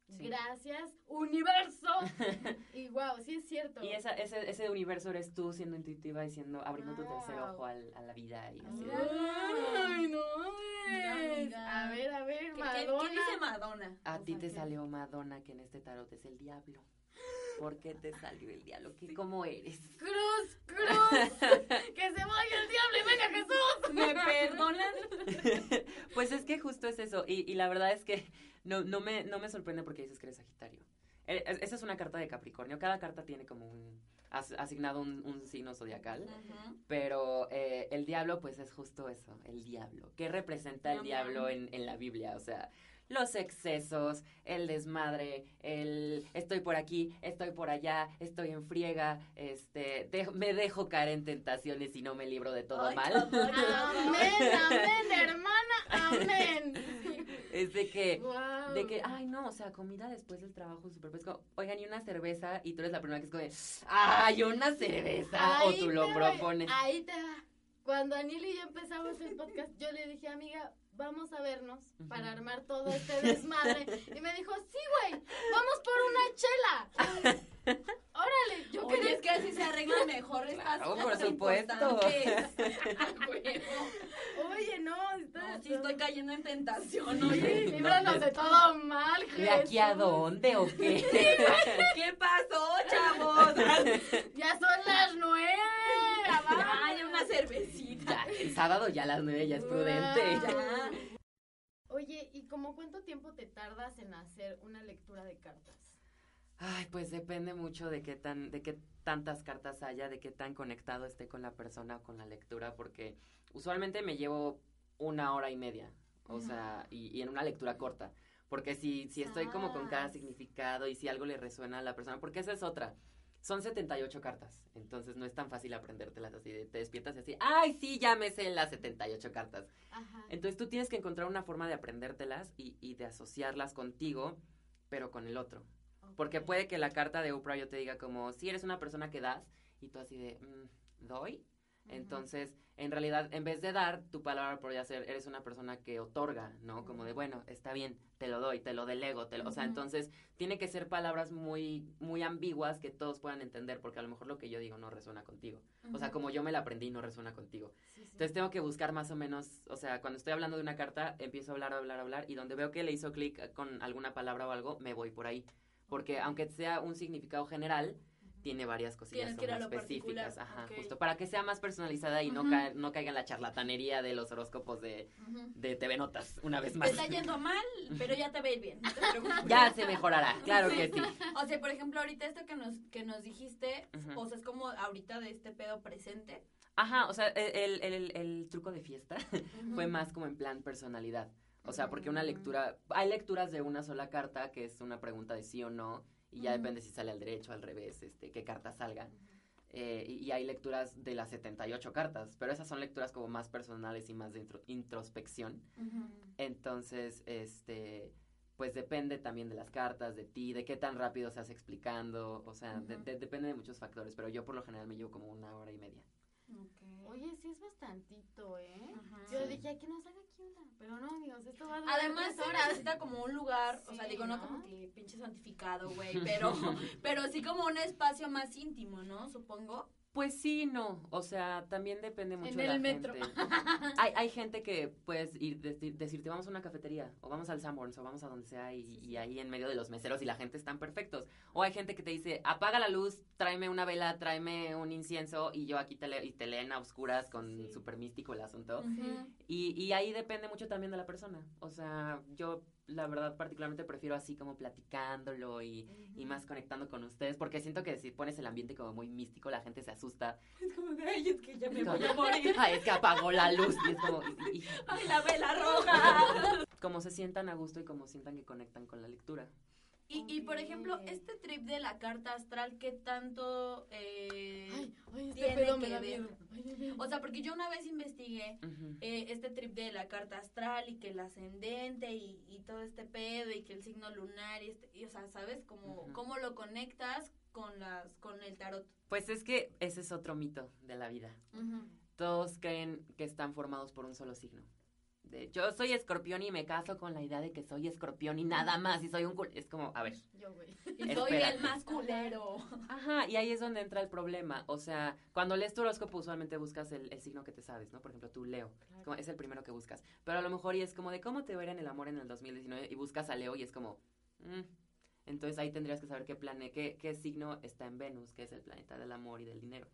Sí. Gracias, universo. [laughs] y wow, sí es cierto. Y esa, ese, ese universo eres tú siendo intuitiva y siendo, abriendo tu tercer ojo al- a la vida y así Ay, no. Mira. A ver, a ver, ¿Qué, Madonna. qué dice Madonna? A ti te que- salió Madonna, que en este tarot es el diablo. ¿Por qué te salió el diablo? ¿Qué, ¿Cómo eres? Cruz, [laughs] cruz. que se vaya el diablo y venga Jesús. ¿Me perdonan? [laughs] pues es que justo es eso. Y, y la verdad es que no, no, me, no me sorprende porque dices que eres Sagitario. Eh, es- Esa es una carta de Capricornio. Cada carta tiene como un as- asignado un, un signo zodiacal. Pero eh, el diablo, pues es justo eso, el diablo. ¿Qué representa el diablo en, en la Biblia? O sea, los excesos, el desmadre, el estoy por aquí, estoy por allá, estoy en friega, este, me dejo caer en tentaciones y no me libro de todo Ay, mal. [laughs] Amén, amén, hermana, amén. [laughs] es de que, Wow. de que, ay no, o sea, comida después del trabajo súper pesco. Oigan, y una cerveza, y tú eres la primera que es como de, ay, una cerveza, o tú lo va, propones. Ahí te va. Cuando Anil y yo empezamos el podcast, yo le dije, amiga, vamos a vernos para armar todo este desmadre. [laughs] Y me dijo, sí, güey, vamos por una chela. [laughs] Órale, yo Oye, quería es que así se arreglan mejor [laughs] estas Claro, por cosas supuesto. A huevo. [laughs] Oye, no, está, No, sí estoy cayendo en tentación, oye. líbranos de todo mal, ¿De aquí a Jesús. dónde o qué? [laughs] ¿Qué pasó, chavos? Ya son las nueve. Ay, una cervecita. Ya, el sábado ya a las nueve ya es prudente. Ya. Oye, ¿y como cuánto tiempo te tardas en hacer una lectura de cartas? Ay, pues depende mucho de qué tan, de qué tantas cartas haya, de qué tan conectado esté con la persona o con la lectura, porque usualmente me llevo una hora y media, o sea, y, y en una lectura corta. Porque si, si estoy como con cada significado y si algo le resuena a la persona, porque esa es otra. Son 78 cartas, entonces no es tan fácil aprendértelas así, de, te despiertas y así, ay, sí, ya me sé las 78 cartas. Ajá. Entonces tú tienes que encontrar una forma de aprendértelas y, y de asociarlas contigo, pero con el otro. Porque puede que la carta de Oprah yo te diga como, si eres una persona que das, y tú así de, "Mm, ¿doy? Entonces, en realidad, en vez de dar, tu palabra podría ser, eres una persona que otorga, ¿no? Como de, bueno, está bien, te lo doy, te lo delego, te lo... O sea, entonces, tiene que ser palabras muy, muy ambiguas que todos puedan entender, porque a lo mejor lo que yo digo no resuena contigo. O sea, como yo me la aprendí, no resuena contigo. Sí, sí. Entonces tengo que buscar más o menos, o sea, cuando estoy hablando de una carta, empiezo a hablar, hablar, hablar, y donde veo que le hizo clic con alguna palabra o algo, me voy por ahí. Porque aunque sea un significado general, tiene varias cosillas que lo específicas, ajá, ok. justo para que sea más personalizada y no, Ujú. ca- no caiga en la charlatanería de los horóscopos de, Ujú. de TV Notas, una vez Te más. está yendo mal, pero ya te va a ir bien. No te. Ya se mejorará, claro que sí. O sea, por ejemplo, ahorita esto que nos, que nos dijiste, Ujú. o sea, es como ahorita de este pedo presente. Ajá, o sea, el, el- el- el truco de fiesta [laughs] fue más como en plan personalidad. O sea, porque una lectura, hay lecturas de una sola carta que es una pregunta de sí o no, y ya depende si sale al derecho, al revés, este, qué carta salga. Eh, y, y hay lecturas de las 78 cartas, pero esas son lecturas como más personales y más de intro- introspección. Entonces, este, pues depende también de las cartas, de ti, de qué tan rápido se hace explicando, o sea, de- depende de muchos factores, pero yo por lo general me llevo como una hora y media. Oye, sí es bastantito, ¿eh? Ajá. Yo Sí. dije, aquí nos haga Pero no, amigos, esto va a durar Además se horas. necesita como un lugar, o sea, digo, no, ¿no? como que pinche santificado, güey, [laughs] pero, pero sí como un espacio más íntimo, ¿no? Supongo. Pues sí, no. O sea, también depende mucho En de la metro. gente. Hay, hay gente que puedes ir, deci- decirte, vamos a una cafetería, o vamos al Sanborns, o vamos a donde sea, y, y ahí en medio de los meseros y la gente están perfectos. O hay gente que te dice, apaga la luz, tráeme una vela, tráeme un incienso, y yo aquí te, le y te leen a oscuras con Sí. súper místico el asunto. Y, y ahí depende mucho también de la persona. O sea, yo la verdad particularmente prefiero así como platicándolo y, y más conectando con ustedes, porque siento que si pones el ambiente como muy místico, la gente se asusta. Es como de, ay, es que ya me voy a [laughs] morir. Ay, es que apagó la luz. Y es como, y- y- [laughs] Ay, la vela roja. [laughs] como se sientan a gusto y como sientan que conectan con la lectura. Y, y por ejemplo, este trip de la carta astral, ¿qué tanto... eh, Ay, ay, este tiene pedo me que da ver? Ay. O sea, porque yo una vez investigué eh, este trip de la carta astral y que el ascendente y, y todo este pedo y que el signo lunar y, este, y, o sea, ¿sabes? Ujú. ¿Cómo lo conectas con las con el tarot? Pues es que ese es otro mito de la vida. Todos creen que están formados por un solo signo. De, yo soy escorpión y me caso con la idea de que soy escorpión y nada más y soy un cul-". Es como, a ver, Yo, güey. Y [laughs] soy el más culero. Ajá, y ahí es donde entra el problema. O sea, cuando lees tu horóscopo, usualmente buscas el, el signo que te sabes, ¿no? Por ejemplo, tú, Leo. Claro. como- es el primero que buscas. Pero a lo mejor y es como de cómo te va a ir en el amor en el 2019 y buscas a Leo y es como. mm. Entonces ahí tendrías que saber qué plane, qué, qué signo está en Venus, que es el planeta del amor y del dinero.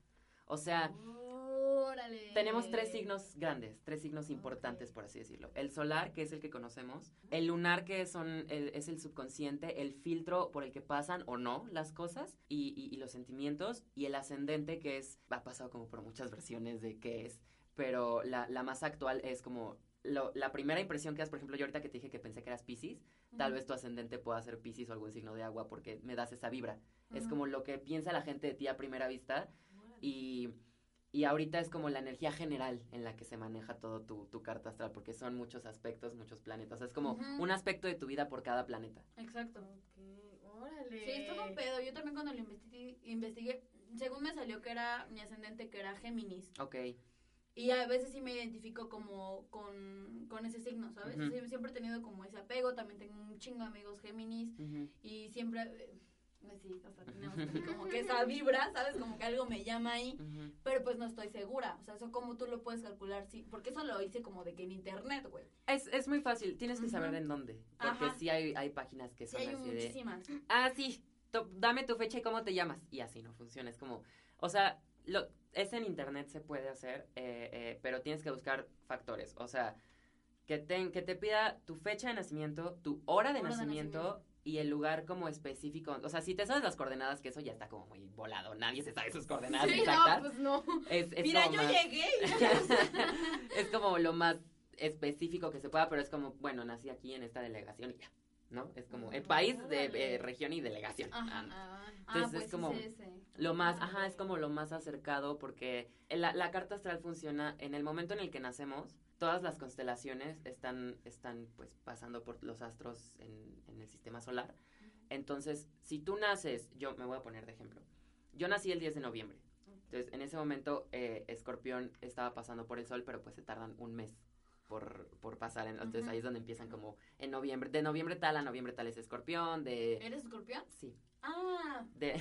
O sea, Órale. tenemos tres signos grandes, tres signos importantes, por así decirlo. El solar, que es el que conocemos, el lunar, que son el- es el subconsciente, el filtro por el que pasan o no las cosas y, y- y los sentimientos, y el ascendente, que es, ha pasado como por muchas versiones de qué es, pero la, la más actual es como lo- la primera impresión que das, por ejemplo, yo ahorita que te dije que pensé que eras Pisces, tal vez tu ascendente pueda ser Pisces o algún signo de agua porque me das esa vibra. Es como lo que piensa la gente de ti a primera vista. Y, y ahorita es como la energía general en la que se maneja todo tu, tu carta astral, porque son muchos aspectos, muchos planetas. Es como un aspecto de tu vida por cada planeta. Exacto. Órale. Sí, es todo un pedo. Yo también cuando lo investigué, investigué, según me salió que era mi ascendente, que era Géminis. Ok. Y a veces sí me identifico como con, con ese signo, ¿sabes? Siempre he tenido como ese apego. También tengo un chingo de amigos Géminis. Y siempre, eh, Pues sí, o sea, tenemos [laughs] como que esa vibra, ¿sabes? Como que algo me llama ahí, pero pues no estoy segura. O sea, eso como tú lo puedes calcular, sí, porque eso lo hice como de que en internet, güey. Es, es muy fácil, tienes que saber Ujú. en dónde. Porque Ajá. sí hay, hay páginas que Sí, son hay así de. muchísimas. Ah, sí, to- dame tu fecha y cómo te llamas. Y así no funciona. Es como. O sea, lo, es en internet se puede hacer, eh, eh, pero tienes que buscar factores. O sea, que te, que te pida tu fecha de nacimiento, tu hora de, Hora de nacimiento, nacimiento. Y el lugar como específico. O sea, si te sabes las coordenadas, que eso ya está como muy volado. Nadie se sabe sus coordenadas [laughs] Sí, exactas. no, pues no. Es, es Mira, yo más- llegué [laughs] es como lo más específico que se pueda, pero es como, bueno, nací aquí en esta delegación y ya, ¿no? Es como el Ah, país de eh, región y delegación. Ajá. Ah. Ah, Ah, Entonces pues es como sí lo más, Ah, ajá, es como lo más acercado porque la, la carta astral funciona en el momento en el que nacemos. Todas las constelaciones están, están pues pasando por los astros en, en el sistema solar. Entonces, si tú naces, yo me voy a poner de ejemplo. Yo nací el 10 de noviembre. Entonces, en ese momento, eh, Escorpión estaba pasando por el sol, pero pues se tardan un mes por, por pasar. en- Entonces, ahí es donde empiezan como en noviembre. De noviembre tal a noviembre tal es Escorpión. De. ¿Eres escorpión? Sí. Ah, De.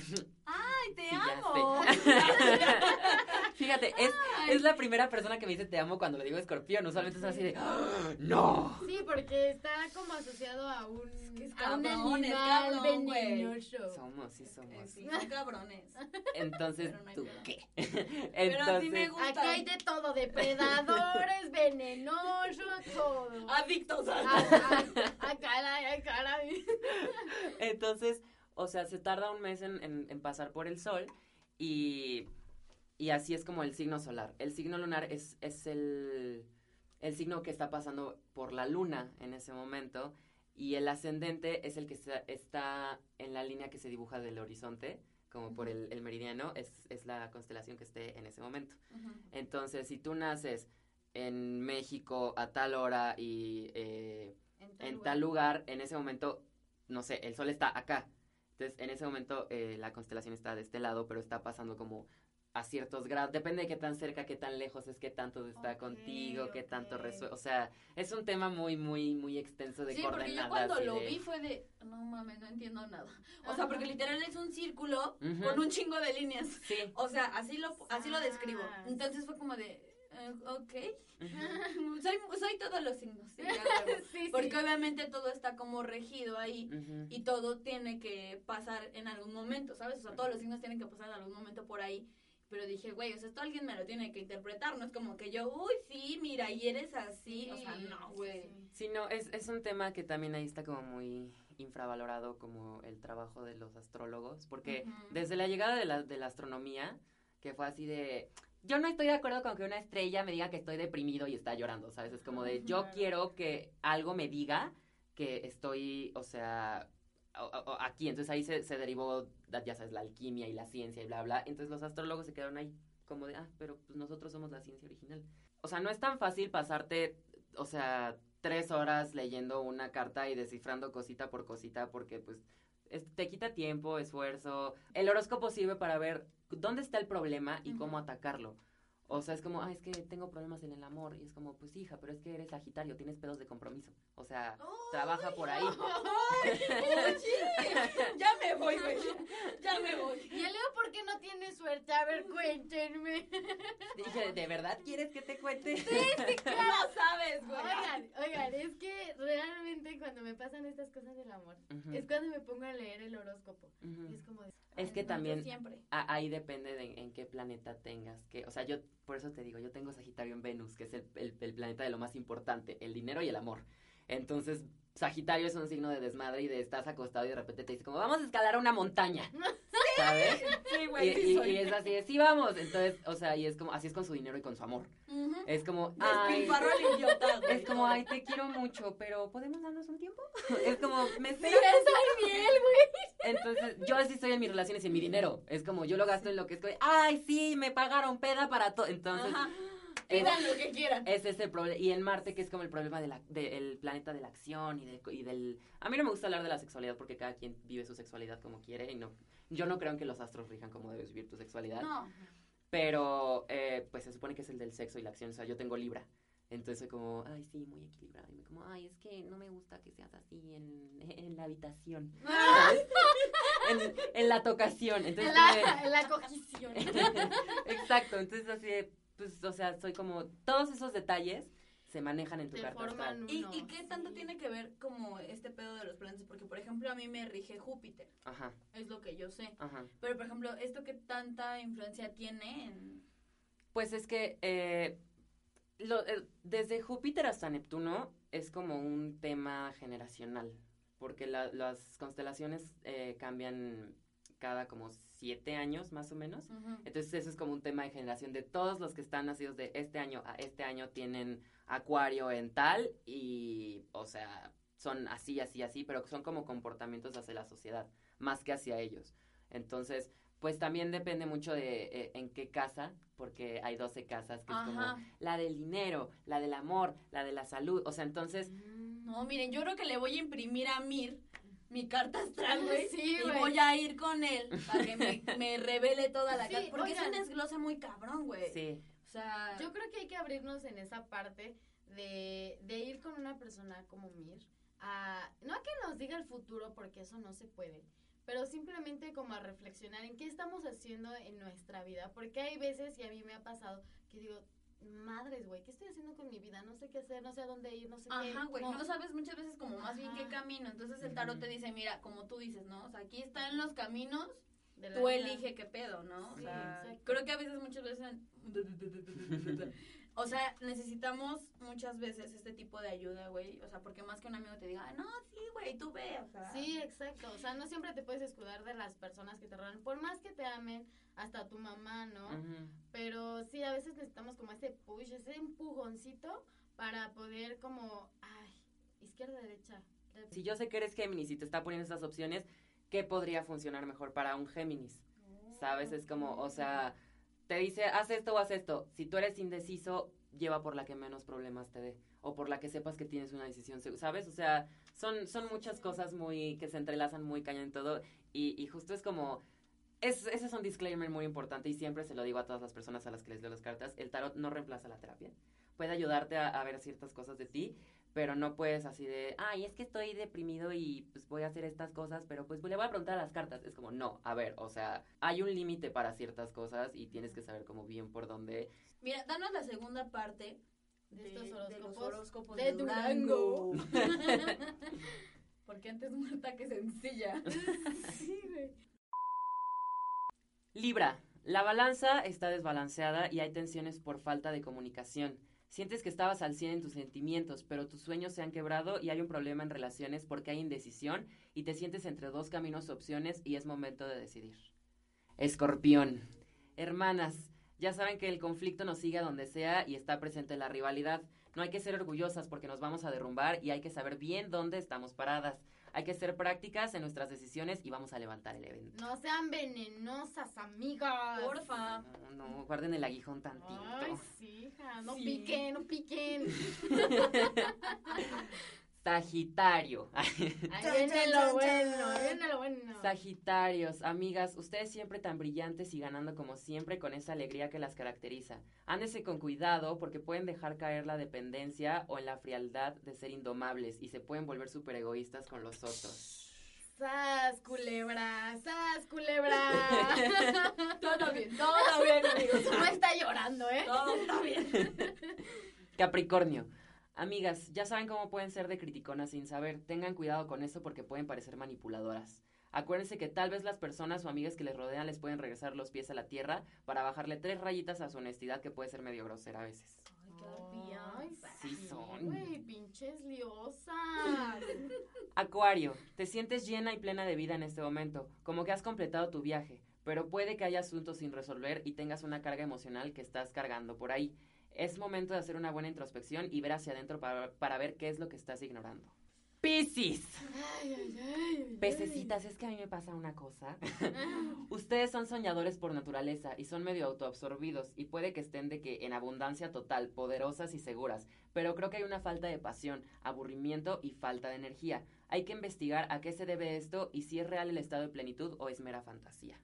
ay, te [laughs] Sí, amo. [laughs] Fíjate, es, es la primera persona que me dice te amo cuando le digo escorpión. Usualmente es así de. ¡Ah! ¡No! Sí, porque está como asociado a un, que es a un cabrón, es animal cabrón, venenoso. Somos, sí Eh, somos. sí, [laughs] son cabrones. Entonces, Pero no ¿tú qué? Pero a ti me Entonces, gusta. Aquí hay de todo, depredadores, venenosos, todo. Adictos a... Ah, ah, ah, caray, ah, caray. entonces, o sea, se tarda un mes en, en- en pasar por el sol y, y así es como el signo solar. El signo lunar es, es el, el signo que está pasando por la luna en ese momento y el ascendente es el que está, está en la línea que se dibuja del horizonte, como por el, el meridiano, es, es la constelación que esté en ese momento. Entonces, si tú naces en México a tal hora y eh, en tal lugar, en ese momento, no sé, el sol está acá. Entonces, en ese momento eh, la constelación está de este lado, pero está pasando como a ciertos grados. Depende de qué tan cerca, qué tan lejos es, qué tanto está Ok, contigo, qué tanto ok. resuelve. O sea, es un tema muy, muy, muy extenso de Sí, porque coordenadas. yo cuando lo de- vi fue de, no mames, no entiendo nada. O sea, Ajá. porque literal es un círculo Ujú. con un chingo de líneas. Sí. O sea, así lo, así lo describo. Ah. Entonces fue como de, eh, ok, [laughs] soy, soy todos los signos. sí. [laughs] Sí, Porque sí. obviamente todo está como regido ahí y todo tiene que pasar en algún momento, ¿sabes? O sea, todos los signos tienen que pasar en algún momento por ahí. Pero dije, güey, o sea, esto alguien me lo tiene que interpretar, no es como que yo, uy, sí, mira, y eres así. O sea, no, güey. Sí. Sí, no, es, es un tema que también ahí está como muy infravalorado como el trabajo de los astrólogos, porque desde la llegada de la, de la astronomía, que fue así de, yo no estoy de acuerdo con que una estrella me diga que estoy deprimido y está llorando, ¿sabes? Es como de, yo quiero que algo me diga que estoy, o sea, aquí, entonces ahí se, se derivó, ya sabes, la alquimia y la ciencia y bla, bla, entonces los astrólogos se quedaron ahí como de, ah, pero pues nosotros somos la ciencia original. O sea, no es tan fácil pasarte, o sea, tres horas leyendo una carta y descifrando cosita por cosita porque pues es- te quita tiempo, esfuerzo. El horóscopo sirve para ver dónde está el problema y cómo atacarlo. O sea, es como, ah, es que tengo problemas en el amor. Y es como, pues hija, pero es que eres Sagitario, tienes pedos de compromiso. O sea, trabaja por ahí. ¡Ay! oye, ya me voy, güey. Ya me voy. ¿Y el Leo por qué no tiene suerte? A ver, cuéntenme. Dije, ¿de verdad quieres que te cuente? [laughs] No sabes, güey. Oigan, oigan, es que realmente cuando me pasan estas cosas del amor, es cuando me pongo a leer el horóscopo. Y es como Es que también Siempre. a- ahí depende de en qué planeta tengas. que O sea, yo por eso te digo, yo tengo Sagitario en Venus, que es el, el- el planeta de lo más importante, el dinero y el amor. Entonces, Sagitario es un signo de desmadre y de estás acostado y de repente te dice como, vamos a escalar una montaña. [laughs] ¿Sabes? Sí, Y, güey. sí y- soy. y es así, de, sí vamos. Entonces, o sea, y es como, así es con su dinero y con su amor. Es como, ay, al idiota, güey. es como, ay, te quiero mucho, pero ¿podemos darnos un tiempo? [laughs] Es como, me Sí, esperas. es miel, güey. Entonces, yo así estoy en mis relaciones y en mi dinero. Es como, yo lo gasto en lo que es ay, sí, me pagaron peda para todo. Entonces, Ajá. es- Pidan lo que quieran. ese es el problema. Y en Marte, que es como el problema del de el planeta de la acción y, de- y del... A mí no me gusta hablar de la sexualidad porque cada quien vive su sexualidad como quiere y no... Yo no creo en que los astros rijan cómo debes vivir tu sexualidad. No. Pero, eh, pues se supone que es el del sexo y la acción. O sea, yo tengo Libra. Entonces soy como, ay, sí, muy equilibrado. Y me como, ay, es que no me gusta que seas así en, en la habitación. [laughs] en, en la tocación. Entonces, En la, [laughs] en la cogición. [laughs] Exacto, entonces así de, pues, o sea, soy como, todos esos detalles se manejan en tu carta astral. ¿Y, uno, ¿Y qué tanto sí. tiene que ver como este pedo de los planetas? Porque, por ejemplo, a mí me rige Júpiter, Ajá, es lo que yo sé. ajá. Pero, por ejemplo, ¿esto qué tanta influencia tiene en...? Pues es que eh, lo- eh, desde Júpiter hasta Neptuno es como un tema generacional, porque la- las constelaciones eh, cambian cada como siete años más o menos. Entonces eso es como un tema de generación de todos los que están nacidos de este año a este año tienen acuario en tal y, o sea, son así, así, así, pero son como comportamientos hacia la sociedad, más que hacia ellos. Entonces, pues también depende mucho de eh, en qué casa, porque hay 12 casas, que es como la del dinero, la del amor, la de la salud, o sea, entonces, No, miren, yo creo que le voy a imprimir a Mir mi carta astral, güey. Sí, y voy a ir con él para que me, [laughs] me revele toda la Sí, carta. Porque es un desglose muy cabrón, güey. sí, O sea, Yo creo que hay que abrirnos en esa parte de, de ir con una persona como Mir a no a que nos diga el futuro porque eso no se puede, pero simplemente como a reflexionar en qué estamos haciendo en nuestra vida, porque hay veces y a mí me ha pasado que digo, madres, güey, ¿qué estoy haciendo con mi vida? No sé qué hacer, no sé a dónde ir, no sé qué. Ajá, güey, no- no sabes muchas veces como más bien qué Ajá. camino. Entonces el tarot te dice, mira, como tú dices, ¿no? O sea, aquí están los caminos, de la tú vida. elige qué pedo, ¿no? O sea, creo que a veces, muchas veces... [laughs] O sea, necesitamos muchas veces este tipo de ayuda, güey. O sea, porque más que un amigo te diga, no, sí, güey, tú ve, o sea. Sí, exacto. O sea, no siempre te puedes escudar de las personas que te rodean, por más que te amen, hasta tu mamá, ¿no? Pero sí, a veces necesitamos como ese push, ese empujoncito para poder como, ay, izquierda, derecha. de- si yo sé que eres Géminis y te está poniendo esas opciones, ¿qué podría funcionar mejor para un Géminis? ¿Sabes? Es como, o sea, te dice, haz esto o haz esto. Si tú eres indeciso, lleva por la que menos problemas te dé. O por la que sepas que tienes una decisión, ¿sabes? O sea, son, son muchas cosas muy, que se entrelazan muy cañón en todo. Y, y justo es como, es, ese es un disclaimer muy importante y siempre se lo digo a todas las personas a las que les leo las cartas. El tarot no reemplaza la terapia. Puede ayudarte a ver ciertas cosas de ti, pero no puedes así de, ay, es que estoy deprimido y pues voy a hacer estas cosas, pero pues le voy a preguntar a las cartas. Es como, no, a ver, o sea, hay un límite para ciertas cosas y tienes que saber como bien por dónde. Mira, danos la segunda parte De estos de los horóscopos de Durango. [laughs] Porque antes muerta que sencilla. [laughs] Sí, güey. Libra, la balanza está desbalanceada y hay tensiones por falta de comunicación. Sientes que estabas al 100 en tus sentimientos, pero tus sueños se han quebrado y hay un problema en relaciones porque hay indecisión y te sientes entre dos caminos opciones y es momento de decidir. Escorpión. Hermanas, ya saben que el conflicto nos sigue a donde sea y está presente la rivalidad. No hay que ser orgullosas porque nos vamos a derrumbar y hay que saber bien dónde estamos paradas. Hay que ser prácticas en nuestras decisiones y vamos a levantar el evento. No sean venenosas, amigas. Porfa. No, no, guarden el aguijón tantito. Ay, sí, hija. No Sí. piquen, no piquen. [laughs] [laughs] Sagitario. Ahí viene lo bueno, ahí viene lo bueno. Sagitarios, amigas, ustedes siempre tan brillantes y ganando como siempre con esa alegría que las caracteriza. Ándese con cuidado porque pueden dejar caer la dependencia o en la frialdad de ser indomables y se pueden volver súper egoístas con los otros. ¡Sas, culebra! ¡Sas, culebra! [laughs] Todo bien, todo bien, amigos. No está llorando, ¿eh? Todo está bien. [laughs] Capricornio. Amigas, ya saben cómo pueden ser de criticonas sin saber. Tengan cuidado con eso porque pueden parecer manipuladoras. Acuérdense que tal vez las personas o amigas que les rodean les pueden regresar los pies a la tierra para bajarle tres rayitas a su honestidad que puede ser medio grosera a veces. Ay, Sí son. Güey, pinches liosas. [laughs] Acuario, te sientes llena y plena de vida en este momento, como que has completado tu viaje, pero puede que haya asuntos sin resolver y tengas una carga emocional que estás cargando por ahí. Es momento de hacer una buena introspección y ver hacia adentro para, para ver qué es lo que estás ignorando. Piscis. Pececitas, es que a mí me pasa una cosa. [laughs] Ustedes son soñadores por naturaleza y son medio autoabsorbidos y puede que estén de que en abundancia total, poderosas y seguras, pero creo que hay una falta de pasión, aburrimiento y falta de energía. Hay que investigar a qué se debe esto y si es real el estado de plenitud o es mera fantasía.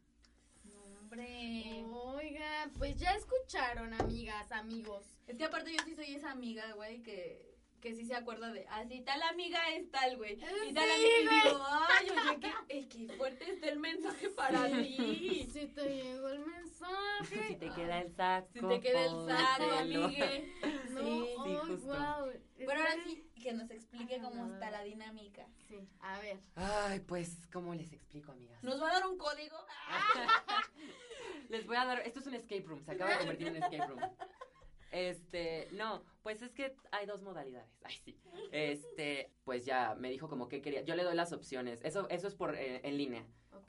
Hombre. Oiga, pues ya escucharon, amigas, amigos. Es que aparte yo sí soy esa amiga, güey, que, que sí se acuerda de, ah, así tal amiga es tal, güey. Ah, y tal amiga, y digo, ay, oye, qué, eh, qué fuerte está el mensaje para ti. Si te llegó el mensaje. Si te queda el saco. Si te queda el saco, amigue. [laughs] No, sí, sí oh. Wow. Pero ahora sí, que nos explique ah, cómo está la dinámica. Sí, a ver. Ay, pues, ¿cómo les explico, amigas? ¿Nos va a dar un código? [laughs] les voy a dar, esto es un escape room, se acaba de convertir en escape room. [laughs] Este, no, pues es que hay dos modalidades. Ay, sí. Este, pues ya me dijo como que quería. Yo le doy las opciones. Eso, eso es por eh, en línea.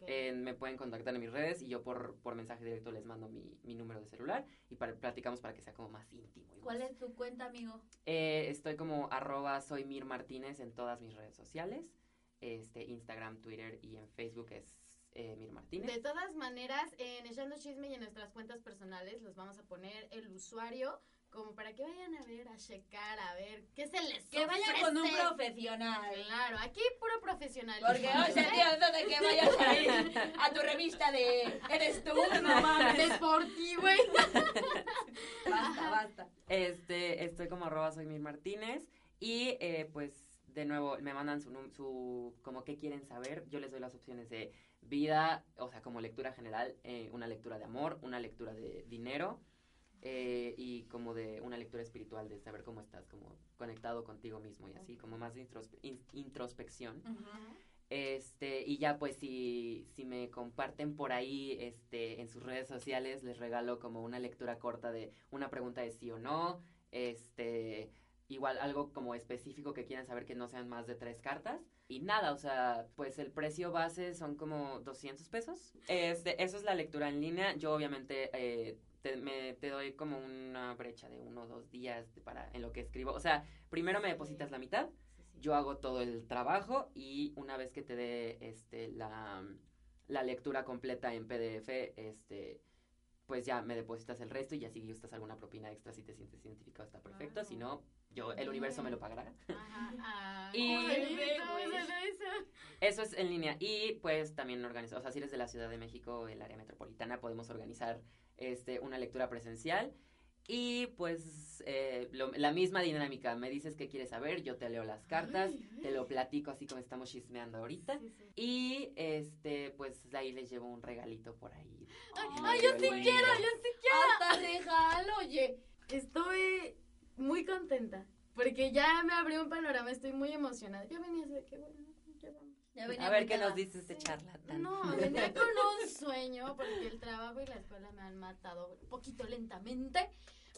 Eh, me pueden contactar en mis redes y yo por, por mensaje directo les mando mi, mi número de celular y para, platicamos para que sea como más íntimo. y ¿Cuál más- es tu cuenta, amigo? Eh, estoy como arroba soy Mir Martínez en todas mis redes sociales. Este, Instagram, Twitter y en Facebook es eh, Mir Martínez. De todas maneras, en Echando Chisme y en nuestras cuentas personales les vamos a poner el usuario como para que vayan a ver, a checar, a ver qué se les Que vayan con un profesional. Claro, aquí puro profesional. Porque hoy se dio de que vayas a ir a tu revista de Eres tú, no [laughs] mames. Deportivo, güey. [laughs] Basta, basta. Este, estoy como arroba soy Mir Martínez y eh, pues de nuevo me mandan su, su, como qué quieren saber, yo les doy las opciones de vida, o sea, como lectura general, eh, una lectura de amor, una lectura de dinero eh, y como de una lectura espiritual de saber cómo estás, como conectado contigo mismo y así, como más de introspe- in- introspección. Este, y ya pues si, si me comparten por ahí este, en sus redes sociales, les regalo como una lectura corta de una pregunta de sí o no, este, igual algo como específico que quieran saber que no sean más de tres cartas. Y nada, o sea, pues el precio base son como 200 pesos. Este, eso es la lectura en línea. Yo obviamente eh, te, me, te doy como una brecha de uno o dos días para, en lo que escribo. O sea, primero me depositas la mitad yo hago todo el trabajo y una vez que te dé este la, la lectura completa en PDF, este pues ya me depositas el resto y ya si gustas alguna propina extra si te sientes identificado está perfecto, si no yo el universo me lo pagará. Ajá. [laughs] Y- bonito, Güey. ¿cómo se eso? Es en línea y pues también organizo, o sea, si eres de la Ciudad de México, el área metropolitana, podemos organizar este una lectura presencial y pues eh, lo- la misma dinámica, me dices qué quieres saber, yo te leo las cartas, Ay, ay. te lo platico así como estamos chismeando ahorita. Sí, sí. Y este, pues ahí les llevo un regalito por ahí. Ay, Y yo sí quiero, yo sí quiero. Hasta regalo, oye. Estoy muy contenta porque ya me abrió un panorama, estoy muy emocionada. Yo venía así de que, bueno, ya vamos. Ya venía A ver qué nos dice este charlatán. No, [laughs] venía con un sueño porque el trabajo y la escuela me han matado un poquito lentamente.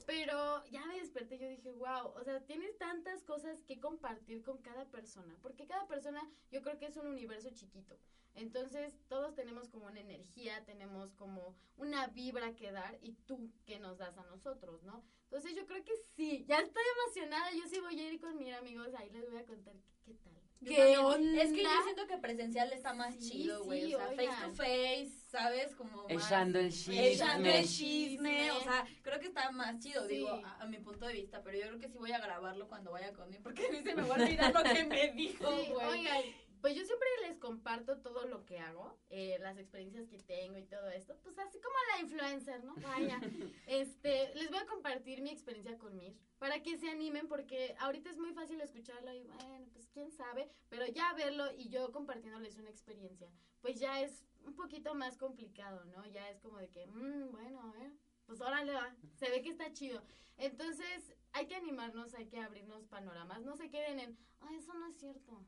Pero ya me desperté y yo dije, wow, o sea, tienes tantas cosas que compartir con cada persona, porque cada persona yo creo que es un universo chiquito. Entonces, todos tenemos como una energía, tenemos como una vibra que dar y tú que nos das a nosotros, ¿no? Entonces, yo creo que sí, ya estoy emocionada, yo sí voy a ir con mis amigos, ahí les voy a contar qué, qué tal. ¿Qué también. Es que yo onda? siento que presencial está más Sí, chido, güey. sí, o sea, face oigan. to face, ¿sabes? Como. Echando el chisme. Echando el Chisme. O sea, creo que está más chido, Sí. digo, a, a mi punto de vista. Pero yo creo que sí voy a grabarlo cuando vaya con él. Porque a [laughs] mí se me va a olvidar lo que me dijo, Sí, güey. oigan, pues yo siempre les comparto todo lo que hago, eh, las experiencias que tengo y todo esto, pues así como la influencer, ¿no? Vaya, [laughs] este, les voy a compartir mi experiencia con Mir, para que se animen, porque ahorita es muy fácil escucharlo y bueno, pues quién sabe, pero ya verlo y yo compartiéndoles una experiencia, pues ya es un poquito más complicado, ¿no? Ya es como de que, mm, bueno, a ver, pues órale va, se ve que está chido. Entonces, hay que animarnos, hay que abrirnos panoramas, no se queden en, ay, eso no es cierto.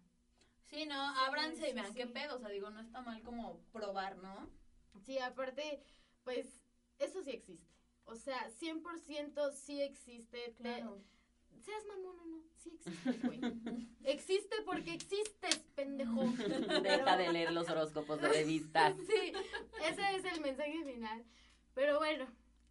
Sí, no, ábranse sí, y vean sí. qué pedo. O sea, digo, no está mal como probar, ¿no? Sí, aparte, pues, eso sí existe. O sea, 100% sí existe. Te- seas mamón o no, sí existe, güey. [laughs] existe porque existes, pendejo. [laughs] Deja de leer los horóscopos de revistas. [laughs] Sí, ese es el mensaje final. Pero bueno,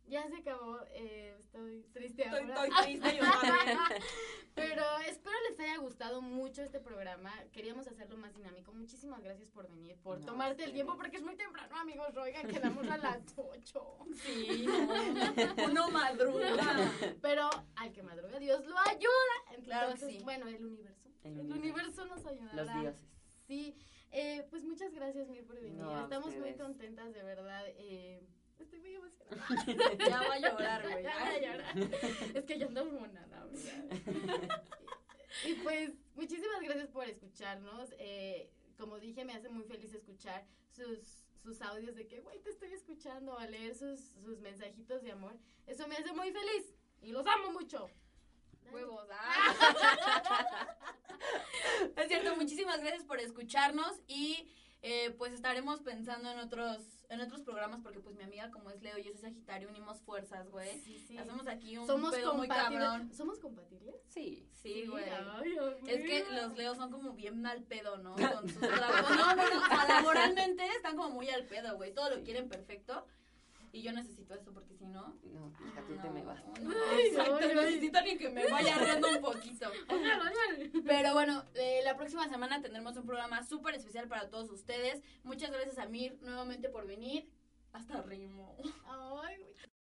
ya se acabó. eh, estoy triste Estoy, ahora. estoy triste yo también. [laughs] Pero espero les haya gustado mucho este programa. Queríamos hacerlo más dinámico. Muchísimas gracias por venir, por No, tomarte el tiempo, porque es muy temprano, amigos. Oigan, quedamos a las 8. Sí, no. Uno madruga. Pero al que madruga, Dios lo ayuda. Entonces, Claro que sí. bueno, el universo. El El, universo. universo nos ayudará. Los dioses. Sí, eh, pues muchas gracias, Mir, por venir. No, Estamos muy contentas, de verdad. Eh, estoy muy emocionada. [laughs] Ya va a llorar, güey. Ya voy a llorar. Es que ya ando monada, amiga. Y pues, muchísimas gracias por escucharnos. Eh, como dije, me hace muy feliz escuchar sus, sus audios de que, güey, te estoy escuchando, a leer sus, sus mensajitos de amor. Eso me hace muy feliz y los amo mucho. Huevos. ah. [laughs] es cierto, muchísimas gracias por escucharnos y eh, pues estaremos pensando en otros en otros programas porque pues mi amiga como es Leo y es Sagitario unimos fuerzas, güey. Sí, sí. Hacemos aquí un Somos pedo muy cabrón. compatibles. ¿Somos compatibles? Sí. Sí, güey. Ay, Es que los leos son como bien mal pedo, ¿no? Con sus [laughs] trabajos. No, no, no. Laboralmente están como muy al pedo, güey. Todo lo quieren perfecto. Y yo necesito eso porque si no. No, hija, tú te me vas. no, exacto, ay, ay. necesito ni que me vaya riendo un poquito. [laughs] Pero bueno, eh, la próxima semana tendremos un programa súper especial para todos ustedes. Muchas gracias a Mir nuevamente por venir. Hasta rimo. Ay, güey.